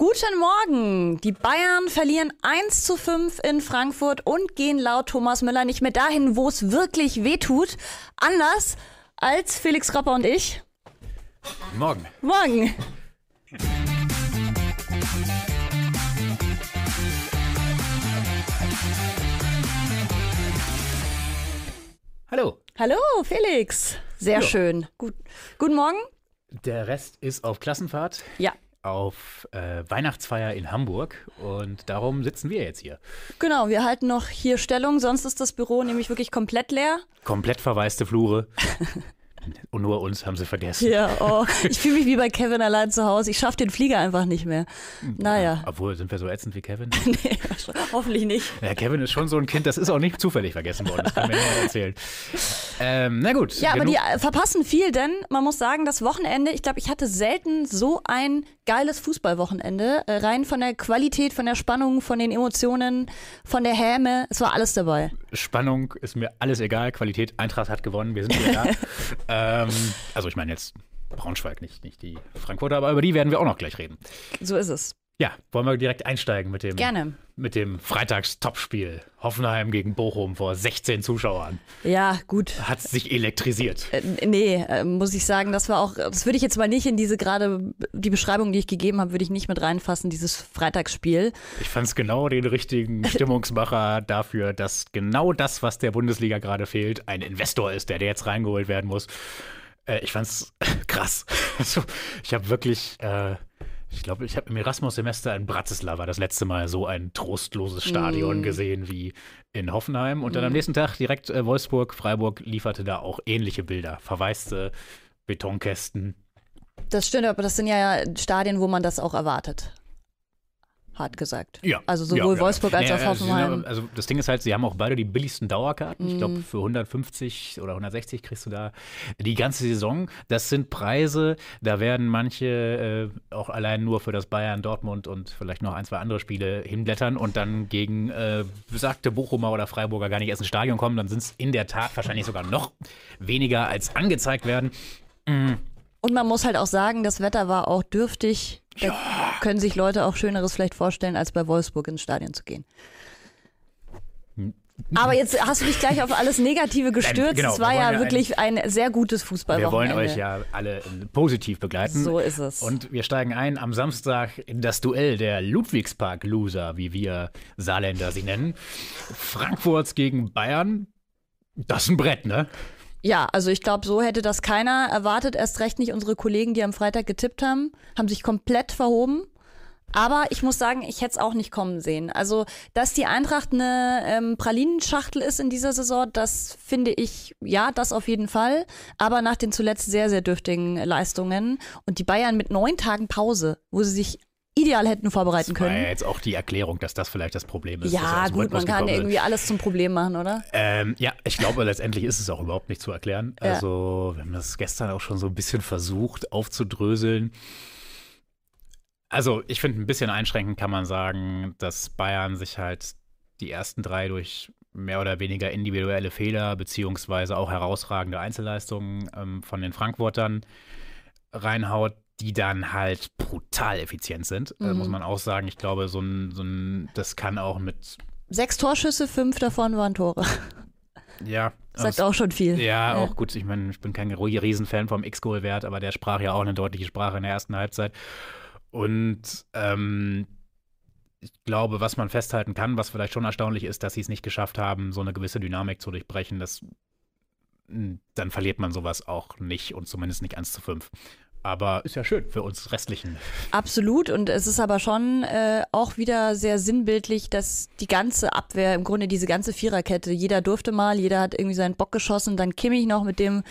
Guten Morgen! Die Bayern verlieren 1 zu 5 in Frankfurt und gehen laut Thomas Müller nicht mehr dahin, wo es wirklich wehtut. Anders als Felix Krapper und ich. Morgen. Morgen! Hallo. Hallo, Felix. Sehr Ja. schön. Gut. Guten Morgen. Der Rest ist auf Klassenfahrt, Ja, auf äh, Weihnachtsfeier in Hamburg und darum sitzen wir jetzt hier. genau. Wir halten noch hier Stellung, sonst ist das Büro nämlich wirklich komplett leer. Komplett verwaiste Flure. und nur uns haben sie vergessen. Ja, oh, ich fühle mich wie bei Kevin allein zu Hause. Ich schaffe den Flieger einfach nicht mehr. Naja, Obwohl, sind wir so ätzend wie Kevin? nee, hoffentlich nicht. Ja, Kevin ist schon so ein Kind, das ist auch nicht zufällig vergessen worden. Das kann mir niemand erzählen. Ähm, na gut. Ja, aber genug- die äh, verpassen viel, denn man muss sagen, das Wochenende, ich glaube, ich hatte selten so ein geiles Fußballwochenende. Äh, Rein von der Qualität, von der Spannung, von den Emotionen, von der Häme. Es war alles dabei. Spannung ist mir alles egal. Qualität, Eintracht hat gewonnen, wir sind wieder da. ähm, also ich meine jetzt Braunschweig, nicht, nicht die Frankfurter, aber über die werden wir auch noch gleich reden. So ist es. Ja, wollen wir direkt einsteigen mit dem, Gerne. mit dem Freitags-Topspiel. Hoffenheim gegen Bochum vor 16 Zuschauern. Ja, gut. Hat sich elektrisiert. Äh, nee, äh, muss ich sagen, das war auch, das würde ich jetzt mal nicht in diese gerade, die Beschreibung, die ich gegeben habe, würde ich nicht mit reinfassen, dieses Freitagsspiel. Ich fand es genau den richtigen Stimmungsmacher dafür, dass genau das, was der Bundesliga gerade fehlt, ein Investor ist, der, der jetzt reingeholt werden muss. Äh, ich fand's krass. Also, ich habe wirklich, äh, ich glaube, ich habe im Erasmus-Semester in Bratislava das letzte Mal so ein trostloses Stadion gesehen wie in Hoffenheim. Und dann am nächsten Tag direkt äh, Wolfsburg, Freiburg lieferte da auch ähnliche Bilder. Verwaiste Betonkästen. Das stimmt, aber das sind ja Stadien, wo man das auch erwartet. Hart gesagt. Ja. Also sowohl ja, ja. Wolfsburg als Nee, auch Hoffenheim. aber- Also das Ding ist halt, sie haben auch beide die billigsten Dauerkarten. Ich Mhm. glaube, für 150 oder 160 kriegst du da die ganze Saison. Das sind Preise, da werden manche äh, auch allein nur für das Bayern, Dortmund und vielleicht noch ein, zwei andere Spiele hinblättern und dann gegen äh, besagte Bochumer oder Freiburger gar nicht erst ins Stadion kommen. Dann sind es in der Tat wahrscheinlich sogar noch weniger als angezeigt werden. Und man muss halt auch sagen, das Wetter war auch dürftig. Da können sich Leute auch Schöneres vielleicht vorstellen, als bei Wolfsburg ins Stadion zu gehen. Aber jetzt hast du dich gleich auf alles Negative gestürzt. genau, es wir war wollen ja ja wirklich ein sehr gutes Fußballwochenende. Wir wollen euch ja alle äh, positiv begleiten. So ist es. Und wir steigen ein am Samstag in das Duell der Ludwigspark-Loser, wie wir Saarländer sie nennen. Frankfurt gegen Bayern. Das ist ein Brett, ne? Ja, also ich glaube, so hätte das keiner erwartet. Erst recht nicht unsere Kollegen, die am Freitag getippt haben, haben sich komplett verhoben. Aber ich muss sagen, ich hätte es auch nicht kommen sehen. Also, dass die Eintracht eine ähm, Pralinenschachtel ist in dieser Saison, das finde ich, ja, das auf jeden Fall. Aber nach den zuletzt sehr, sehr dürftigen Leistungen und die Bayern mit neun Tagen Pause, wo sie sich ideal hätten vorbereiten Das war ja können. jetzt auch die Erklärung, dass das vielleicht das Problem ist. Ja, dem gut, man kann sind. irgendwie alles zum Problem machen, oder? Ähm, ja, ich glaube, letztendlich ist es auch überhaupt nicht zu erklären. Ja. Also, wir haben das gestern auch schon so ein bisschen versucht aufzudröseln. Also, ich finde, ein bisschen einschränkend kann man sagen, dass Bayern sich halt die ersten drei durch mehr oder weniger individuelle Fehler beziehungsweise auch herausragende Einzelleistungen ähm, von den Frankfurtern reinhaut, die dann halt brutal effizient sind, äh, Mhm. muss man auch sagen. Ich glaube, so ein, so ein, das kann auch mit, Sechs Torschüsse, fünf davon waren Tore. ja, Sagt auch schon viel. Ja, auch gut. Ich meine, ich bin kein Riesenfan vom X-Goal-Wert, aber der sprach ja auch eine deutliche Sprache in der ersten Halbzeit. Und ähm, ich glaube, was man festhalten kann, was vielleicht schon erstaunlich ist, dass sie es nicht geschafft haben, so eine gewisse Dynamik zu durchbrechen, dass mh, dann verliert man sowas auch nicht und zumindest nicht 1 zu 5. Aber ist ja schön für uns Restlichen. Absolut. Und es ist aber schon äh, auch wieder sehr sinnbildlich, dass die ganze Abwehr, im Grunde diese ganze Viererkette, jeder durfte mal, jeder hat irgendwie seinen Bock geschossen. Dann Kimmich noch mit dem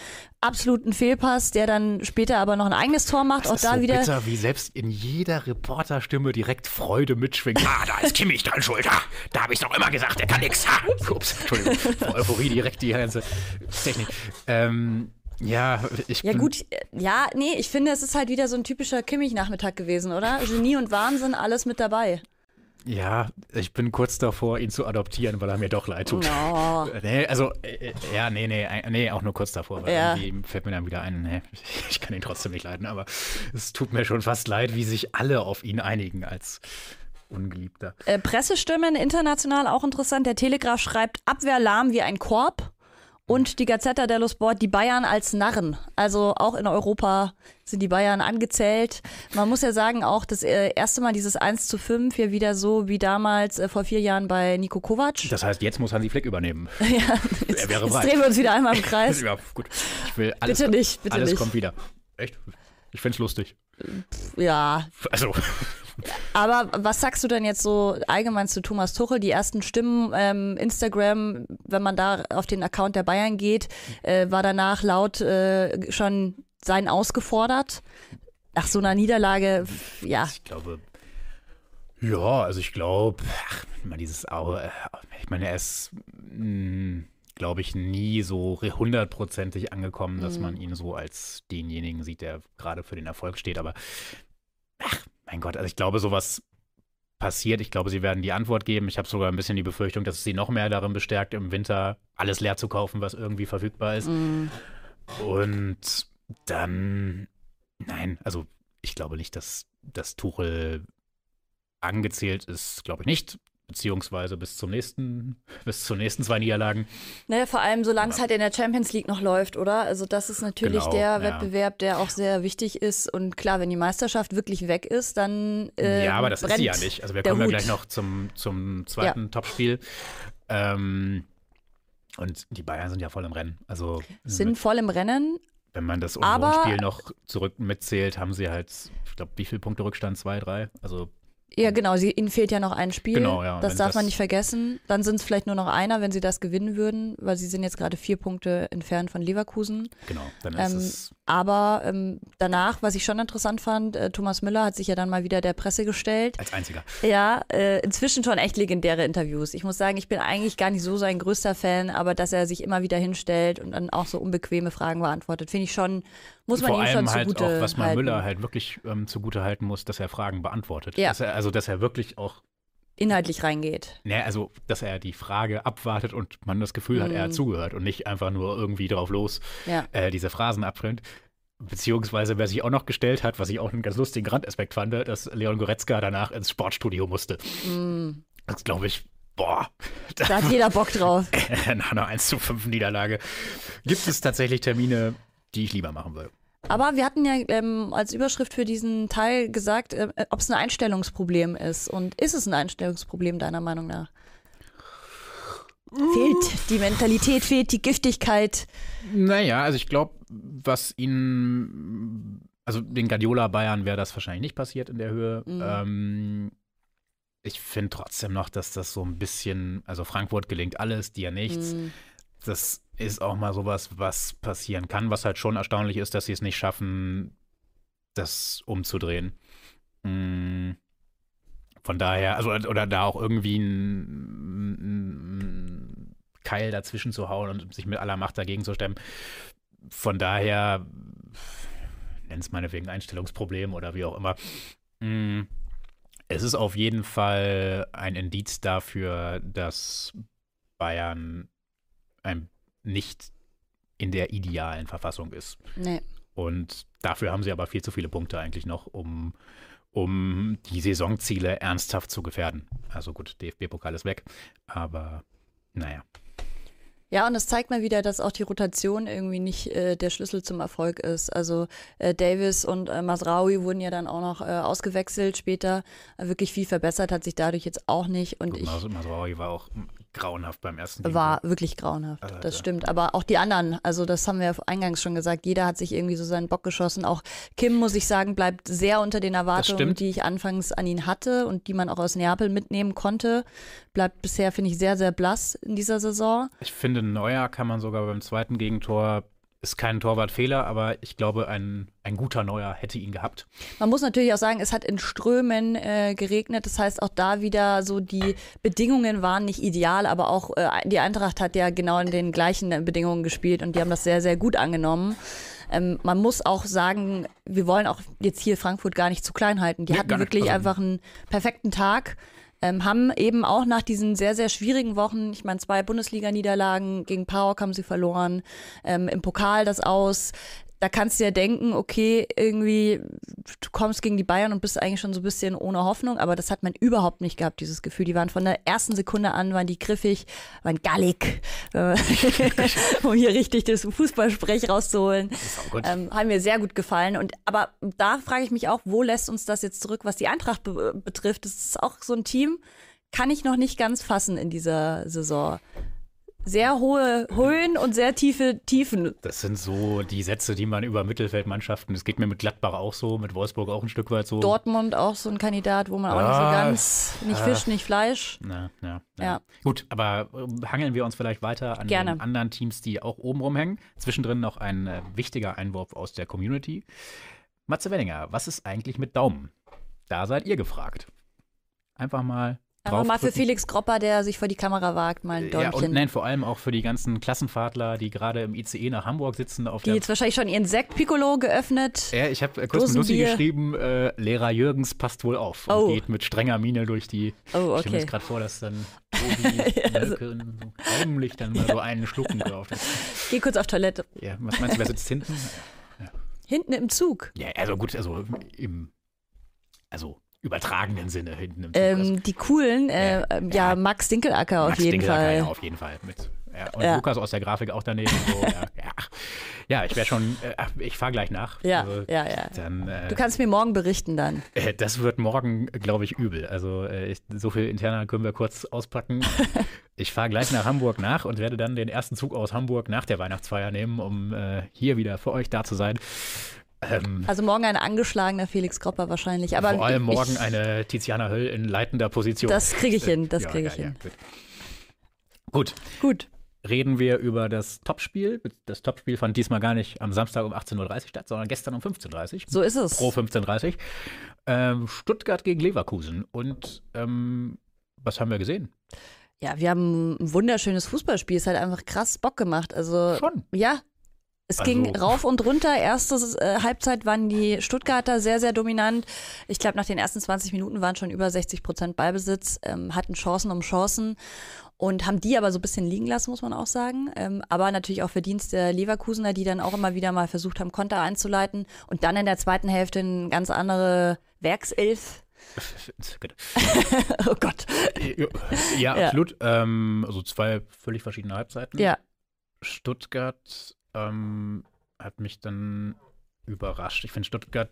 absoluten Fehlpass, der dann später aber noch ein eigenes Tor macht. Das auch ist da so wieder. bitter, wie selbst in jeder Reporterstimme direkt Freude mitschwingt. Ah, da ist Kimmich dran schuld. Ah, da habe ich doch immer gesagt, der kann nix. Ah, ups, Entschuldigung. Vor Euphorie direkt die ganze Technik. Ähm, ja, ich Ja gut, ja, nee, ich finde, es ist halt wieder so ein typischer Kimmich-Nachmittag gewesen, oder? Genie und Wahnsinn, alles mit dabei. Ja, ich bin kurz davor, ihn zu adoptieren, weil er mir doch leid tut. Oh. Nee, also, äh, ja, nee, nee, nee, auch nur kurz davor. Weil Ja. irgendwie fällt mir dann wieder ein, nee, ich kann ihn trotzdem nicht leiden, aber es tut mir schon fast leid, wie sich alle auf ihn einigen als Ungeliebter. Äh, Pressestimmen international auch interessant. Der Telegraph schreibt Abwehr lahm wie ein Korb. Und die Gazzetta dello Sport, die Bayern als Narren. Also auch in Europa sind die Bayern angezählt. Man muss ja sagen, auch das äh, erste Mal dieses 1 zu 5 hier wieder so wie damals äh, vor vier Jahren bei Nico Kovac. Das heißt, jetzt muss Hansi Flick übernehmen. ja, jetzt, Er wäre jetzt drehen wir uns wieder einmal im Kreis. Ja, gut. Ich will alles, Bitte nicht, bitte alles nicht. kommt wieder. Echt? Ich find's lustig. Ja, Also, Aber was sagst du denn jetzt so allgemein zu Thomas Tuchel? Die ersten Stimmen, ähm, Instagram, wenn man da auf den Account der Bayern geht, äh, war danach laut äh, schon sein ausgefordert. Nach so einer Niederlage, ja, ich glaube, ja, also ich glaube, ich meine, dieses, Au- äh, ich meine, er ist, glaube ich, nie so hundertprozentig angekommen, dass man ihn so als denjenigen sieht, der gerade für den Erfolg steht. Aber, ach, mein Gott, also ich glaube, sowas passiert. Ich glaube, sie werden die Antwort geben. Ich habe sogar ein bisschen die Befürchtung, dass es sie noch mehr darin bestärkt, im Winter alles leer zu kaufen, was irgendwie verfügbar ist. Und dann, nein, also ich glaube nicht, dass, dass Tuchel angezählt ist, glaube ich nicht. Beziehungsweise bis zum nächsten, bis zur nächsten zwei Niederlagen. ne, vor allem solange es halt in der Champions League noch läuft, oder? Also das ist natürlich Genau, der ja. Wettbewerb, der auch sehr wichtig ist. Und klar, wenn die Meisterschaft wirklich weg ist, dann äh, ja, aber das ist sie ja nicht. Also wir kommen ja gleich noch zum, zum zweiten Topspiel. Ähm, und die Bayern sind ja voll im Rennen. Also Sind voll im Rennen, wenn man das Union-Spiel noch zurück mitzählt, haben sie halt, ich glaube, wie viele Punkte Rückstand? Zwei, drei? Also Ja, genau. Sie, ihnen fehlt ja noch ein Spiel. Genau, ja. Das darf das- man nicht vergessen. Dann sind es vielleicht nur noch einer, wenn sie das gewinnen würden, weil sie sind jetzt gerade vier Punkte entfernt von Leverkusen. genau, dann ist Ähm, es Aber ähm, danach, was ich schon interessant fand, äh, Thomas Müller hat sich ja dann mal wieder der Presse gestellt. als einziger. Ja, äh, inzwischen schon echt legendäre Interviews. Ich muss sagen, ich bin eigentlich gar nicht so sein größter Fan, aber dass er sich immer wieder hinstellt und dann auch so unbequeme Fragen beantwortet, finde ich schon, muss man Vor ihm allem schon halt zugute auch, was man halten. Müller halt wirklich ähm, zugute halten muss, dass er Fragen beantwortet. Ja. Dass er, also, dass er wirklich auch, inhaltlich reingeht. ne, also, dass er die Frage abwartet und man das Gefühl hat, er hat zugehört und nicht einfach nur irgendwie drauf los Mhm. Ja. äh, diese Phrasen abfüllt. Beziehungsweise, wer sich auch noch gestellt hat, was ich auch einen ganz lustigen Randaspekt fand, dass Leon Goretzka danach ins Sportstudio musste. Das glaube ich, boah, Da hat jeder Bock drauf. nach einer 1 zu 5 Niederlage gibt es tatsächlich Termine, die ich lieber machen würde. Aber wir hatten ja ähm, als Überschrift für diesen Teil gesagt, äh, ob es ein Einstellungsproblem ist. Und ist es ein Einstellungsproblem deiner Meinung nach? Fehlt die Mentalität, fehlt die Giftigkeit. Naja, also ich glaube, was ihn, also den Guardiola Bayern wäre das wahrscheinlich nicht passiert in der Höhe. Ähm, ich finde trotzdem noch, dass das so ein bisschen, also Frankfurt gelingt alles, dir nichts. Das ist auch mal sowas, was passieren kann, was halt schon erstaunlich ist, dass sie es nicht schaffen, das umzudrehen. Mm. Von daher, also oder da auch irgendwie ein, ein Keil dazwischen zu hauen und sich mit aller Macht dagegen zu stemmen. Von daher, nenn es meinetwegen Einstellungsproblem oder wie auch immer. Mm, Es ist auf jeden Fall ein Indiz dafür, dass Bayern ein, nicht in der idealen Verfassung ist. Nee. Und dafür haben sie aber viel zu viele Punkte eigentlich noch, um, um die Saisonziele ernsthaft zu gefährden. Also gut, DFB-Pokal ist weg, aber naja. Ja, und das zeigt mal wieder, dass auch die Rotation irgendwie nicht äh, der Schlüssel zum Erfolg ist. Also äh, Davis und äh, Masraoui wurden ja dann auch noch äh, ausgewechselt später. Wirklich viel verbessert hat sich dadurch jetzt auch nicht. Und Gut, ich Mas- Masraoui war auch grauenhaft beim ersten Team. war wirklich grauenhaft. Alter. Das stimmt. Aber auch die anderen, also das haben wir eingangs schon gesagt, jeder hat sich irgendwie so seinen Bock geschossen. Auch Kim, muss ich sagen, bleibt sehr unter den Erwartungen, die ich anfangs an ihn hatte und die man auch aus Neapel mitnehmen konnte. Bleibt bisher, finde ich, sehr, sehr blass in dieser Saison. Ich finde, Neuer kann man sogar beim zweiten Gegentor, ist kein Torwartfehler, aber ich glaube, ein, ein guter Neuer hätte ihn gehabt. Man muss natürlich auch sagen, es hat in Strömen äh, geregnet. Das heißt, auch da wieder so die Bedingungen waren nicht ideal, aber auch äh, die Eintracht hat ja genau in den gleichen Bedingungen gespielt und die haben das sehr, sehr gut angenommen. Ähm, man muss auch sagen, wir wollen auch jetzt hier Frankfurt gar nicht zu klein halten. Die Nee, hatten wirklich Also- einfach einen perfekten Tag. Ähm, haben eben auch nach diesen sehr, sehr schwierigen Wochen, ich meine, zwei Bundesliga-Niederlagen gegen PAOK haben sie verloren, ähm, im Pokal das aus, da kannst du ja denken, okay, irgendwie, du kommst gegen die Bayern und bist eigentlich schon so ein bisschen ohne Hoffnung, aber das hat man überhaupt nicht gehabt, dieses Gefühl. Die waren von der ersten Sekunde an, waren die griffig, waren gallig, äh, um hier richtig das Fußballsprech rauszuholen. Ähm, haben mir sehr gut gefallen. Und aber da frage ich mich auch, wo lässt uns das jetzt zurück, was die Eintracht be betrifft? Das ist auch so ein Team, kann ich noch nicht ganz fassen in dieser Saison sehr hohe Höhen und sehr tiefe Tiefen. Das sind so die Sätze, die man über Mittelfeldmannschaften, das geht mir mit Gladbach auch so, mit Wolfsburg auch ein Stück weit so. Dortmund auch so ein Kandidat, wo man auch nicht so ganz, nicht Fisch, nicht Fleisch. Na, na, na. Ja. Gut, aber äh, hangeln wir uns vielleicht weiter an Gerne. den anderen Teams, die auch oben rumhängen. Zwischendrin noch ein äh, wichtiger Einwurf aus der Community. Matze Wenninger, was ist eigentlich mit Daumen? Da seid ihr gefragt. Einfach mal aber mal für Felix Gropper, der sich vor die Kamera wagt, mal ein Däumchen. Ja, und nein, vor allem auch für die ganzen Klassenfahrtler, die gerade im ICE nach Hamburg sitzen. Auf die jetzt wahrscheinlich schon ihren Sekt Piccolo geöffnet. Ja, ich habe kurz mit Lucy geschrieben, äh, Lehrer Jürgens passt wohl auf und oh. geht mit strenger Miene durch die. Oh, okay. Ich stelle mir gerade vor, dass dann Tobi also. so heimlich dann mal so einen schlucken drauf. Geh kurz auf Toilette. Ja, was meinst du, wer sitzt hinten? Ja. Hinten im Zug? Ja, also gut, also im, also übertragenen Sinne hinten im Zug. Ähm, die coolen, äh, ja, ja, Max Dinkelacker auf Max jeden Dinkelacker, Fall. Ja, auf jeden Fall. Mit, ja, und. Lukas aus der Grafik auch daneben. So, ja, ich wäre schon, äh, ich fahre gleich nach. Ja, also, ja, ja. Dann, äh, du kannst mir morgen berichten dann. Äh, das wird morgen, glaube ich, übel. Also äh, ich, so viel interner können wir kurz auspacken. ich fahre gleich nach Hamburg nach und werde dann den ersten Zug aus Hamburg nach der Weihnachtsfeier nehmen, um äh, hier wieder für euch da zu sein. Ähm, also morgen ein angeschlagener Felix Kropper wahrscheinlich. Aber vor allem morgen ich, eine Tiziana Höll in leitender Position. Das kriege ich hin, das kriege ich ja, hin. Ja, gut. gut. Reden wir über das Topspiel. Das Topspiel fand diesmal gar nicht am Samstag um 18.30 Uhr statt, sondern gestern um 15.30 Uhr. So ist es. Pro 15.30 Uhr. Ähm, Stuttgart gegen Leverkusen. Und ähm, was haben wir gesehen? Ja, wir haben ein wunderschönes Fußballspiel. Es hat einfach krass Bock gemacht. Also, Schon. Ja, es also. ging rauf und runter. Erste äh, Halbzeit waren die Stuttgarter sehr, sehr dominant. Ich glaube, nach den ersten 20 Minuten waren schon über 60 Prozent Ballbesitz, ähm, hatten Chancen um Chancen und haben die aber so ein bisschen liegen lassen, muss man auch sagen. Ähm, aber natürlich auch Verdienst der Leverkusener, die dann auch immer wieder mal versucht haben, Konter einzuleiten und dann in der zweiten Hälfte eine ganz andere Werkself oh Gott. Ja, ja. absolut. Ähm, also zwei völlig verschiedene Halbzeiten. Ja. Stuttgart ähm, hat mich dann überrascht. Ich finde Stuttgart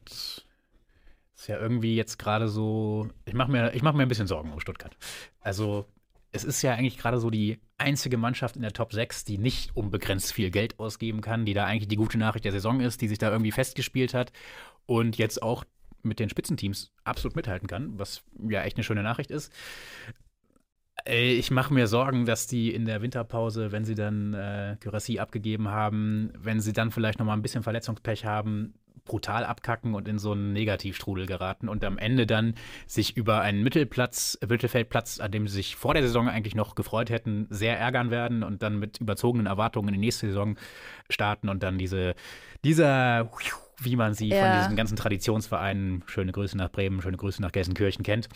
ist ja irgendwie jetzt gerade so. Ich mache mir, mach mir ein bisschen Sorgen um Stuttgart. Also, es ist ja eigentlich gerade so die einzige Mannschaft in der Top 6, die nicht unbegrenzt viel Geld ausgeben kann, die da eigentlich die gute Nachricht der Saison ist, die sich da irgendwie festgespielt hat und jetzt auch mit den Spitzenteams absolut mithalten kann, was ja echt eine schöne Nachricht ist. Ich mache mir Sorgen, dass die in der Winterpause, wenn sie dann äh, Gyrassi abgegeben haben, wenn sie dann vielleicht noch mal ein bisschen Verletzungspech haben, brutal abkacken und in so einen Negativstrudel geraten und am Ende dann sich über einen Mittelplatz, Mittelfeldplatz, an dem sie sich vor der Saison eigentlich noch gefreut hätten, sehr ärgern werden und dann mit überzogenen Erwartungen in die nächste Saison starten und dann diese, dieser, wie man sie ja. von diesen ganzen Traditionsvereinen, schöne Grüße nach Bremen, schöne Grüße nach Gelsenkirchen kennt,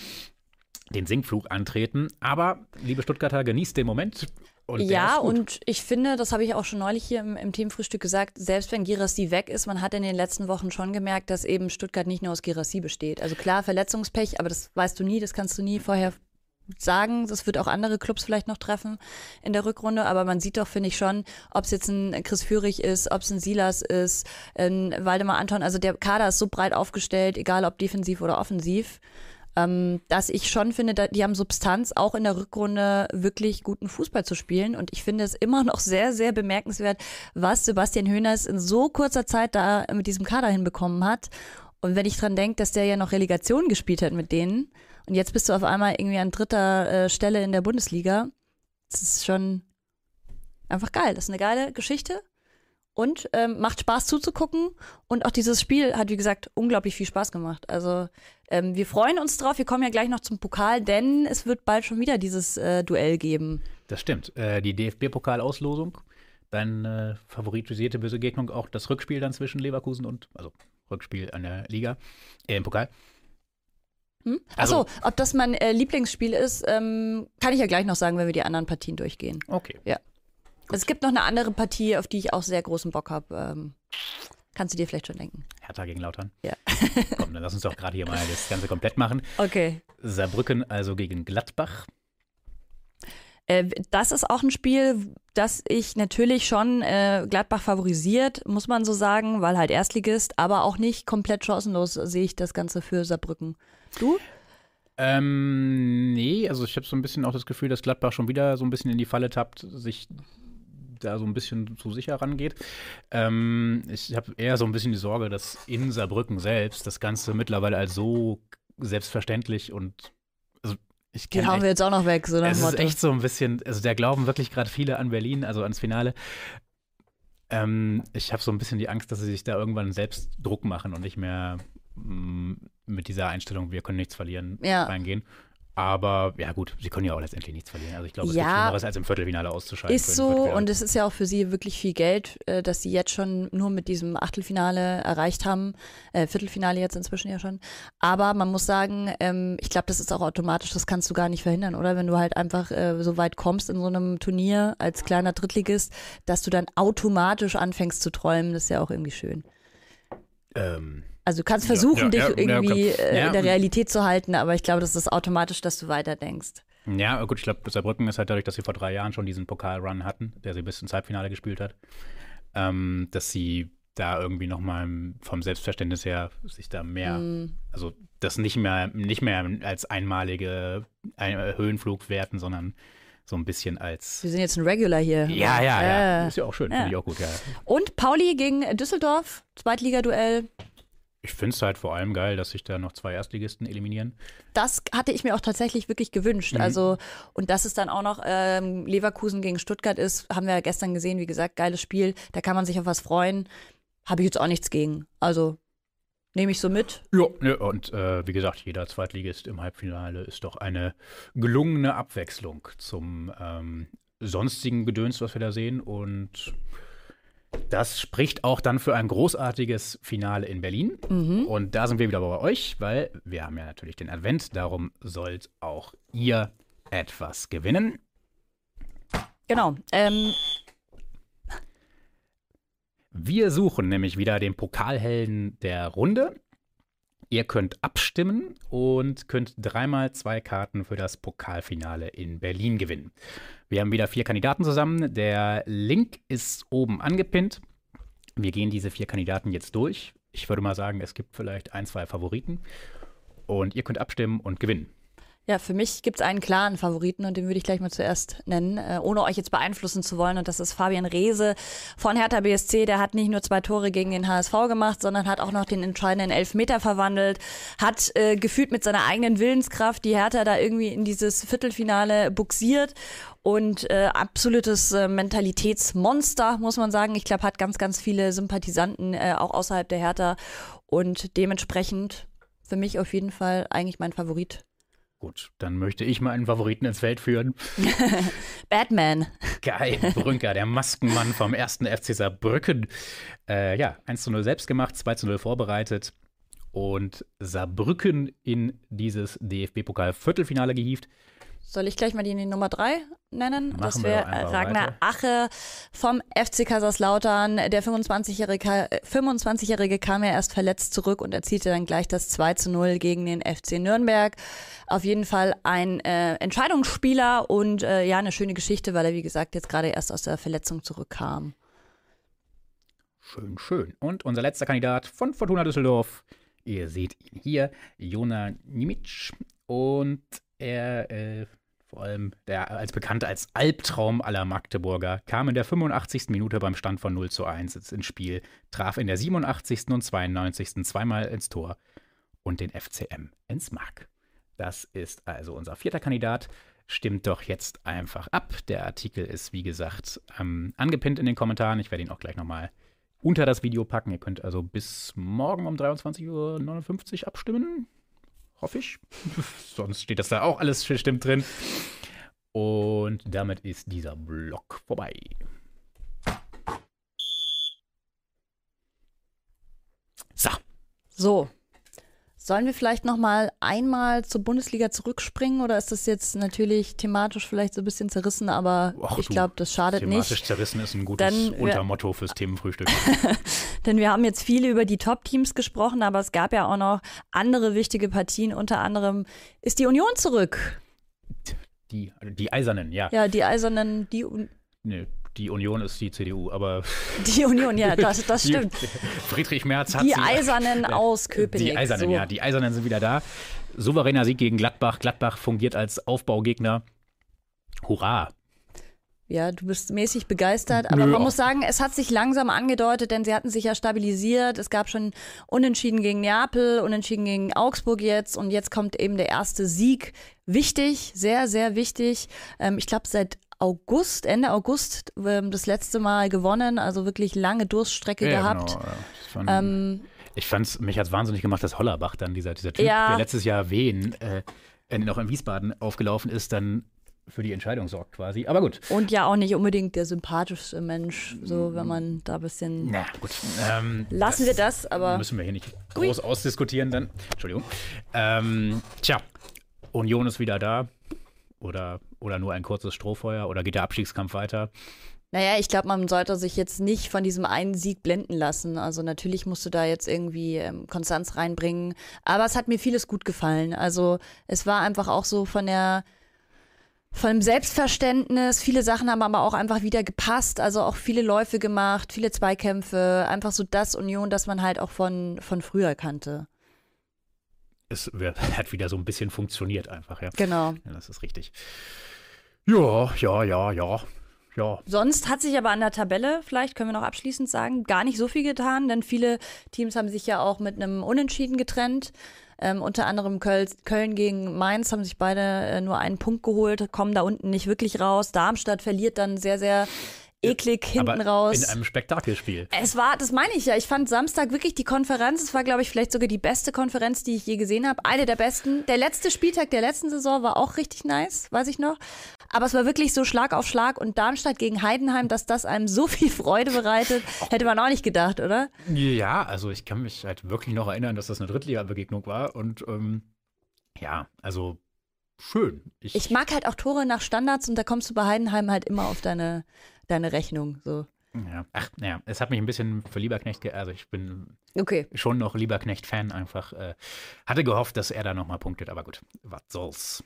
den Sinkflug antreten. Aber, liebe Stuttgarter, genießt den Moment. Und ja, und ich finde, das habe ich auch schon neulich hier im, im Themenfrühstück gesagt, selbst wenn Girassi weg ist, man hat in den letzten Wochen schon gemerkt, dass eben Stuttgart nicht nur aus Girassi besteht. Also klar, Verletzungspech, aber das weißt du nie, das kannst du nie vorher sagen. Das wird auch andere Clubs vielleicht noch treffen in der Rückrunde. Aber man sieht doch, finde ich schon, ob es jetzt ein Chris Führig ist, ob es ein Silas ist, ein Waldemar Anton. Also der Kader ist so breit aufgestellt, egal ob defensiv oder offensiv ähm, dass ich schon finde, die haben Substanz, auch in der Rückrunde wirklich guten Fußball zu spielen. Und ich finde es immer noch sehr, sehr bemerkenswert, was Sebastian Höhners in so kurzer Zeit da mit diesem Kader hinbekommen hat. Und wenn ich dran denke, dass der ja noch Relegation gespielt hat mit denen und jetzt bist du auf einmal irgendwie an dritter äh, Stelle in der Bundesliga, das ist schon einfach geil. Das ist eine geile Geschichte und ähm, macht Spaß zuzugucken. Und auch dieses Spiel hat, wie gesagt, unglaublich viel Spaß gemacht. Also ähm, wir freuen uns drauf. Wir kommen ja gleich noch zum Pokal, denn es wird bald schon wieder dieses äh, Duell geben. Das stimmt. Äh, die DFB-Pokalauslosung, deine äh, favorisierte Begegnung, auch das Rückspiel dann zwischen Leverkusen und, also Rückspiel an der Liga, äh, im Pokal. Hm? Also- Achso, ob das mein äh, Lieblingsspiel ist, ähm, kann ich ja gleich noch sagen, wenn wir die anderen Partien durchgehen. Okay. Es gibt noch eine andere Partie, auf die ich auch sehr großen Bock habe. Ähm, kannst du dir vielleicht schon denken. Hertha gegen Lautern. Ja. Komm, dann lass uns doch gerade hier mal das Ganze komplett machen. Okay. Saarbrücken also gegen Gladbach. Äh, das ist auch ein Spiel, das ich natürlich schon äh, Gladbach favorisiert, muss man so sagen, weil halt Erstligist, aber auch nicht komplett chancenlos sehe ich das Ganze für Saarbrücken. Du? Ähm, nee, also ich habe so ein bisschen auch das Gefühl, dass Gladbach schon wieder so ein bisschen in die Falle tappt, sich da so ein bisschen zu sicher rangeht. Ähm, ich habe eher so ein bisschen die Sorge, dass in Saarbrücken selbst das Ganze mittlerweile als so selbstverständlich und also ich kenne hauen wir jetzt auch noch weg, so es dem ist Motto. echt so ein bisschen, also da glauben wirklich gerade viele an Berlin, also ans Finale. Ähm, ich habe so ein bisschen die Angst, dass sie sich da irgendwann selbst Druck machen und nicht mehr mm, mit dieser Einstellung, wir können nichts verlieren, Ja. reingehen. Aber ja gut, sie können ja auch letztendlich nichts verlieren. Also ich glaube, es Ja. gibt Schlimmeres, als im Viertelfinale auszuscheiden. Ist so und es ist ja auch für sie wirklich viel Geld, äh, dass sie jetzt schon nur mit diesem Achtelfinale erreicht haben, äh, Viertelfinale jetzt inzwischen ja schon. Aber man muss sagen, ähm, ich glaube, das ist auch automatisch, das kannst du gar nicht verhindern, oder? Wenn du halt einfach äh, so weit kommst in so einem Turnier als kleiner Drittligist, dass du dann automatisch anfängst zu träumen, das ist ja auch irgendwie schön. ähm, Also du kannst versuchen, ja, dich ja, irgendwie äh, in der Realität zu halten, aber ich glaube, das ist automatisch, dass du weiterdenkst. ja, gut, ich glaube, Saarbrücken ist halt dadurch, dass sie vor drei Jahren schon diesen Pokalrun hatten, der sie bis ins Halbfinale gespielt hat, ähm, dass sie da irgendwie nochmal vom Selbstverständnis her sich da mehr Mm. also das nicht mehr, nicht mehr als einmalige ein, Höhenflug werten, sondern so ein bisschen als. Wir sind jetzt ein Regular hier. Ja, ja, ja. Äh. Ist ja auch schön, ja. finde ich auch gut, ja. Und Pauli gegen Düsseldorf, Zweitligaduell. Ich finde es halt vor allem geil, dass sich da noch zwei Erstligisten eliminieren. Das hatte ich mir auch tatsächlich wirklich gewünscht. Mhm. Also, und dass es dann auch noch ähm, Leverkusen gegen Stuttgart ist, haben wir ja gestern gesehen. Wie gesagt, geiles Spiel. Da kann man sich auf was freuen. Habe ich jetzt auch nichts gegen. Also, nehme ich so mit. Ja. ja und äh, wie gesagt, jeder Zweitligist im Halbfinale ist doch eine gelungene Abwechslung zum ähm, sonstigen Gedöns, was wir da sehen. Und das spricht auch dann für ein großartiges Finale in Berlin. Mhm. Und da sind wir wieder bei euch, weil wir haben ja natürlich den Advent, darum sollt auch ihr etwas gewinnen. Genau. Ähm, Wir suchen nämlich wieder den Pokalhelden der Runde. Ihr könnt abstimmen und könnt dreimal zwei Karten für das Pokalfinale in Berlin gewinnen. Wir haben wieder vier Kandidaten zusammen. Der Link ist oben angepinnt. Wir gehen diese vier Kandidaten jetzt durch. Ich würde mal sagen, es gibt vielleicht ein, zwei Favoriten. Und ihr könnt abstimmen und gewinnen. Ja, für mich gibt es einen klaren Favoriten und den würde ich gleich mal zuerst nennen, äh, ohne euch jetzt beeinflussen zu wollen. Und das ist Fabian Reese von Hertha BSC. Der hat nicht nur zwei Tore gegen den HSV gemacht, sondern hat auch noch den entscheidenden Elfmeter verwandelt. Hat äh, gefühlt mit seiner eigenen Willenskraft die Hertha da irgendwie in dieses Viertelfinale buxiert. Und äh, absolutes äh, Mentalitätsmonster, muss man sagen. Ich glaube, hat ganz, ganz viele Sympathisanten äh, auch außerhalb der Hertha. Und dementsprechend für mich auf jeden Fall eigentlich mein Favorit. Gut, dann möchte ich mal einen Favoriten ins Feld führen. Batman. Geil, Brünker, der Maskenmann vom ersten FC Saarbrücken. Äh, ja, 1 zu 0 selbst gemacht, 2 zu 0 vorbereitet und Saarbrücken in dieses DFB-Pokal-Viertelfinale gehievt. Soll ich gleich mal die Nummer drei nennen? Machen das wäre einfach Ragnar weiter. Ache vom FC Kaiserslautern. Der 25-Jährige 25 kam ja erst verletzt zurück und erzielte dann gleich das 2 zu 0 gegen den FC Nürnberg. Auf jeden Fall ein äh, Entscheidungsspieler und äh, ja, eine schöne Geschichte, weil er, wie gesagt, jetzt gerade erst aus der Verletzung zurückkam. Schön, schön. Und unser letzter Kandidat von Fortuna Düsseldorf, ihr seht ihn hier, Jona Nimic. Und er, äh, vor allem der als bekannt als Albtraum aller Magdeburger, kam in der 85. Minute beim Stand von 0 zu 1 ins Spiel, traf in der 87. und 92. zweimal ins Tor und den FCM ins Mark. Das ist also unser vierter Kandidat. Stimmt doch jetzt einfach ab. Der Artikel ist, wie gesagt, ähm, angepinnt in den Kommentaren. Ich werde ihn auch gleich nochmal unter das Video packen. Ihr könnt also bis morgen um 23.59 Uhr abstimmen. Hoffe ich. Sonst steht das da auch alles stimmt drin. Und damit ist dieser Block vorbei. So, So. Sollen wir vielleicht noch mal einmal zur Bundesliga zurückspringen oder ist das jetzt natürlich thematisch vielleicht so ein bisschen zerrissen, aber Och, ich glaube, das schadet Thematisch nicht. zerrissen ist ein gutes Dann, wir- Untermotto fürs Themenfrühstück. Denn wir haben jetzt viele über die Top-Teams gesprochen, aber es gab ja auch noch andere wichtige Partien. Unter anderem ist die Union zurück. Die, die Eisernen, ja. Ja, die Eisernen, die, Un- Nee, die Union ist die CDU, aber die Union, ja, das, das stimmt. Friedrich Merz hat Die sie. Eisernen aus Köpenick. Die Eisernen, so. ja. Die Eisernen sind wieder da. Souveräner Sieg gegen Gladbach. Gladbach fungiert als Aufbaugegner. Hurra. Ja, du bist mäßig begeistert, aber Nö, man muss sagen, es hat sich langsam angedeutet, denn sie hatten sich ja stabilisiert. Es gab schon Unentschieden gegen Neapel, Unentschieden gegen Augsburg jetzt und jetzt kommt eben der erste Sieg. Wichtig, sehr, sehr wichtig. Ähm, ich glaube, seit August, Ende August, ähm, das letzte Mal gewonnen, also wirklich lange Durststrecke gehabt. Genau. Ich fand, Ähm, ich fand's, mich hat's wahnsinnig gemacht, dass Hollerbach dann, dieser, dieser Typ, Ja. der letztes Jahr Wien äh, noch in Wiesbaden aufgelaufen ist, dann für die Entscheidung sorgt quasi. Aber gut. und ja auch nicht unbedingt der sympathischste Mensch, so wenn man da ein bisschen. Na gut. Ähm, Lassen wir das, aber. müssen wir hier nicht groß ausdiskutieren dann. Entschuldigung. Ähm, tja, Union ist wieder da. Oder, oder nur ein kurzes Strohfeuer oder geht der Abstiegskampf weiter? Naja, ich glaube, man sollte sich jetzt nicht von diesem einen Sieg blenden lassen. Also natürlich musst du da jetzt irgendwie ähm, Konstanz reinbringen. Aber es hat mir vieles gut gefallen. Also es war einfach auch so von der von dem Selbstverständnis. Viele Sachen haben aber auch einfach wieder gepasst. Also auch viele Läufe gemacht, viele Zweikämpfe. Einfach so das Union, das man halt auch von, von früher kannte. Es wär- hat wieder so ein bisschen funktioniert einfach, ja. Genau. ja das ist richtig. Ja, ja, ja, ja. Ja, Sonst hat sich aber an der Tabelle, vielleicht können wir noch abschließend sagen, gar nicht so viel getan, denn viele Teams haben sich ja auch mit einem Unentschieden getrennt. Ähm, unter anderem Köln, Köln gegen Mainz haben sich beide äh, nur einen Punkt geholt, kommen da unten nicht wirklich raus. Darmstadt verliert dann sehr, sehr eklig hinten aber raus. in einem Spektakelspiel. Es war, das meine ich ja. Ich fand Samstag wirklich die Konferenz. Es war, glaube ich, vielleicht sogar die beste Konferenz, die ich je gesehen habe. Eine der besten. Der letzte Spieltag der letzten Saison war auch richtig nice, weiß ich noch. Aber es war wirklich so Schlag auf Schlag und Darmstadt gegen Heidenheim, dass das einem so viel Freude bereitet, hätte man auch nicht gedacht, oder? Ja, also ich kann mich halt wirklich noch erinnern, dass das eine Drittliga-Begegnung war. Und ähm, ja, also schön. Ich mag halt auch Tore nach Standards und da kommst du bei Heidenheim halt immer auf deine, deine Rechnung. So. ja. Ach, naja, es hat mich ein bisschen für Lieberknecht, also ich bin Okay. schon noch Lieberknecht-Fan einfach. Äh, hatte gehofft, dass er da nochmal punktet, aber gut, was soll's.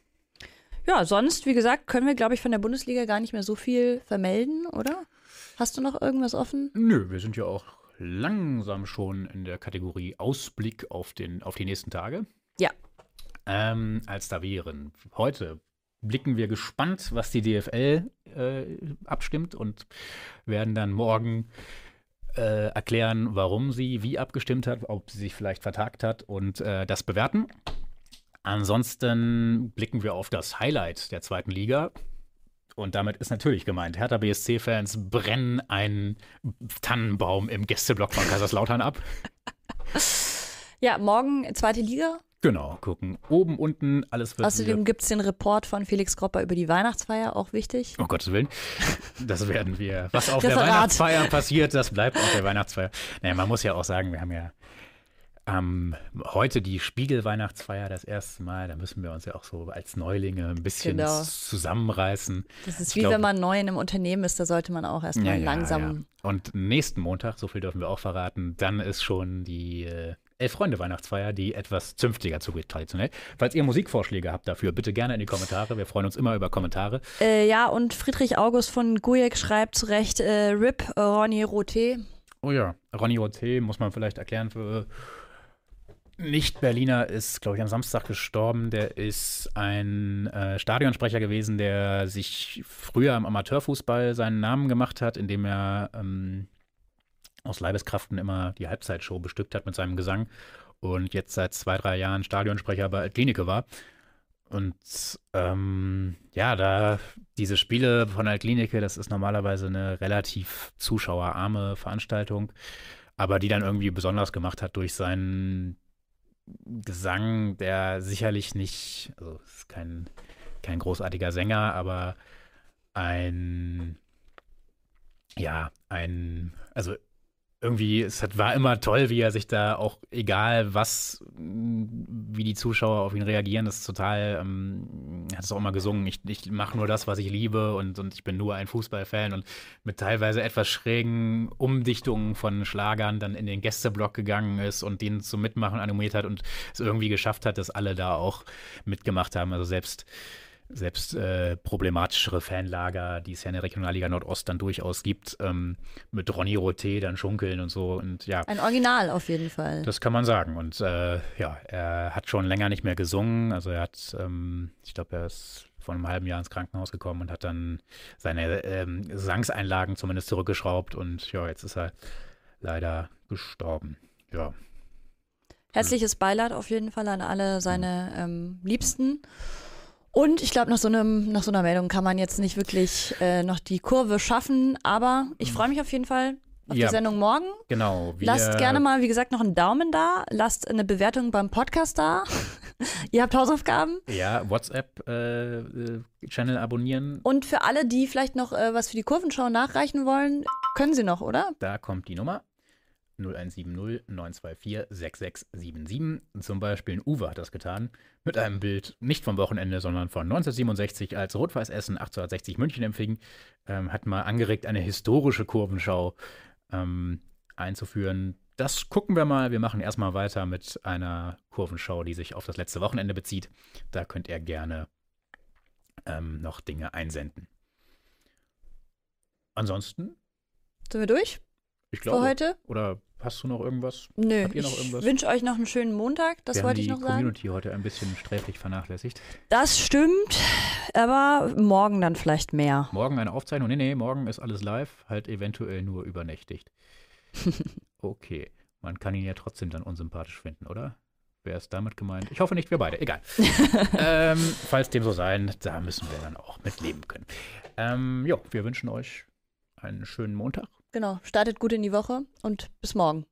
Ja, sonst, wie gesagt, können wir, glaube ich, von der Bundesliga gar nicht mehr so viel vermelden, oder? Hast du noch irgendwas offen? Nö, wir sind ja auch langsam schon in der Kategorie Ausblick auf, den, auf die nächsten Tage. Ja. Ähm, als da wären. Heute blicken wir gespannt, was die DFL äh, abstimmt und werden dann morgen äh, erklären, warum sie wie abgestimmt hat, ob sie sich vielleicht vertagt hat und äh, das bewerten. Ansonsten blicken wir auf das Highlight der zweiten Liga. Und damit ist natürlich gemeint, Hertha BSC-Fans brennen einen Tannenbaum im Gästeblock von Kaiserslautern ab. Ja, morgen zweite Liga. Genau, gucken. Oben, unten, alles wird Außerdem gibt es den Report von Felix Kropper über die Weihnachtsfeier, auch wichtig. Um Gottes Willen. Das werden wir. Was auf der Referat. Weihnachtsfeier passiert, das bleibt auf der Weihnachtsfeier. Naja, man muss ja auch sagen, wir haben ja ähm, heute die Spiegel-Weihnachtsfeier das erste Mal. Da müssen wir uns ja auch so als Neulinge ein bisschen Genau. zusammenreißen. Das ist Ich wie glaub- wenn man neu in einem Unternehmen ist, da sollte man auch erstmal langsam. ja. Und nächsten Montag, so viel dürfen wir auch verraten, dann ist schon die äh, Elf-Freunde-Weihnachtsfeier, die etwas zünftiger zugeht, traditionell. Falls ihr Musikvorschläge habt dafür, bitte gerne in die Kommentare. Wir freuen uns immer über Kommentare. Äh, ja, und Friedrich August von Gujek schreibt zu Recht äh, RIP Ronny Roté. Oh ja, Ronny Roté muss man vielleicht erklären für Nicht-Berliner ist, glaube ich, am Samstag gestorben. Der ist ein äh, Stadionsprecher gewesen, der sich früher im Amateurfußball seinen Namen gemacht hat, indem er ähm, aus Leibeskraften immer die Halbzeitshow bestückt hat mit seinem Gesang und jetzt seit zwei, drei Jahren Stadionsprecher bei Klinike war. Und ähm, ja, da diese Spiele von der Klinike, das ist normalerweise eine relativ zuschauerarme Veranstaltung, aber die dann irgendwie besonders gemacht hat durch seinen Gesang, der sicherlich nicht, also ist kein, kein großartiger Sänger, aber ein, ja, ein, also irgendwie, es hat, war immer toll, wie er sich da auch, egal was, wie die Zuschauer auf ihn reagieren, das ist total, ähm, hat es auch immer gesungen, ich, ich mache nur das, was ich liebe und, und ich bin nur ein Fußballfan und mit teilweise etwas schrägen Umdichtungen von Schlagern dann in den Gästeblock gegangen ist und den zum Mitmachen animiert hat und es irgendwie geschafft hat, dass alle da auch mitgemacht haben. Also selbst selbst äh, problematischere Fanlager, die es ja in der Regionalliga Nordost dann durchaus gibt, ähm, mit Ronny Roté dann schunkeln und so. Und ja. Ein Original auf jeden Fall. Das kann man sagen. Und äh, ja, er hat schon länger nicht mehr gesungen. Also er hat, ähm, ich glaube, er ist vor einem halben Jahr ins Krankenhaus gekommen und hat dann seine ähm, Gesangseinlagen zumindest zurückgeschraubt. Und ja, jetzt ist er leider gestorben. Ja. Herzliches Beileid auf jeden Fall an alle seine ähm, Liebsten. Und ich glaube, nach, so nach so einer Meldung kann man jetzt nicht wirklich äh, noch die Kurve schaffen. Aber ich freue mich auf jeden Fall auf ja, die Sendung morgen. Genau. lasst gerne mal, wie gesagt, noch einen Daumen da. Lasst eine Bewertung beim Podcast da. Ihr habt Hausaufgaben. Ja, WhatsApp-Channel äh, abonnieren. Und für alle, die vielleicht noch äh, was für die Kurvenschau nachreichen wollen, können sie noch, oder? Da kommt die Nummer. 0170 924 6677. Zum Beispiel ein Uwe hat das getan. Mit einem Bild nicht vom Wochenende, sondern von 1967, als Rot-Weiß Essen 1860 München empfing. Ähm, hat mal angeregt, eine historische Kurvenschau ähm, einzuführen. Das gucken wir mal. Wir machen erstmal weiter mit einer Kurvenschau, die sich auf das letzte Wochenende bezieht. Da könnt ihr gerne ähm, noch Dinge einsenden. Ansonsten. Sind wir durch? Ich glaube. Für heute? Oder Hast du noch irgendwas? Nö, Habt ihr noch irgendwas? ich wünsche euch noch einen schönen Montag, das Wir wollte ich noch sagen. die Community heute ein bisschen sträflich vernachlässigt. Das stimmt, aber morgen dann vielleicht mehr. Morgen eine Aufzeichnung? Nee, nee, morgen ist alles live, halt eventuell nur übernächtigt. okay, man kann ihn ja trotzdem dann unsympathisch finden, oder? Wer ist damit gemeint? Ich hoffe nicht, wir beide. Egal. ähm, falls dem so sein, da müssen wir dann auch mit leben können. Ähm, jo, wir wünschen euch einen schönen Montag. Genau, startet gut in die Woche und bis morgen.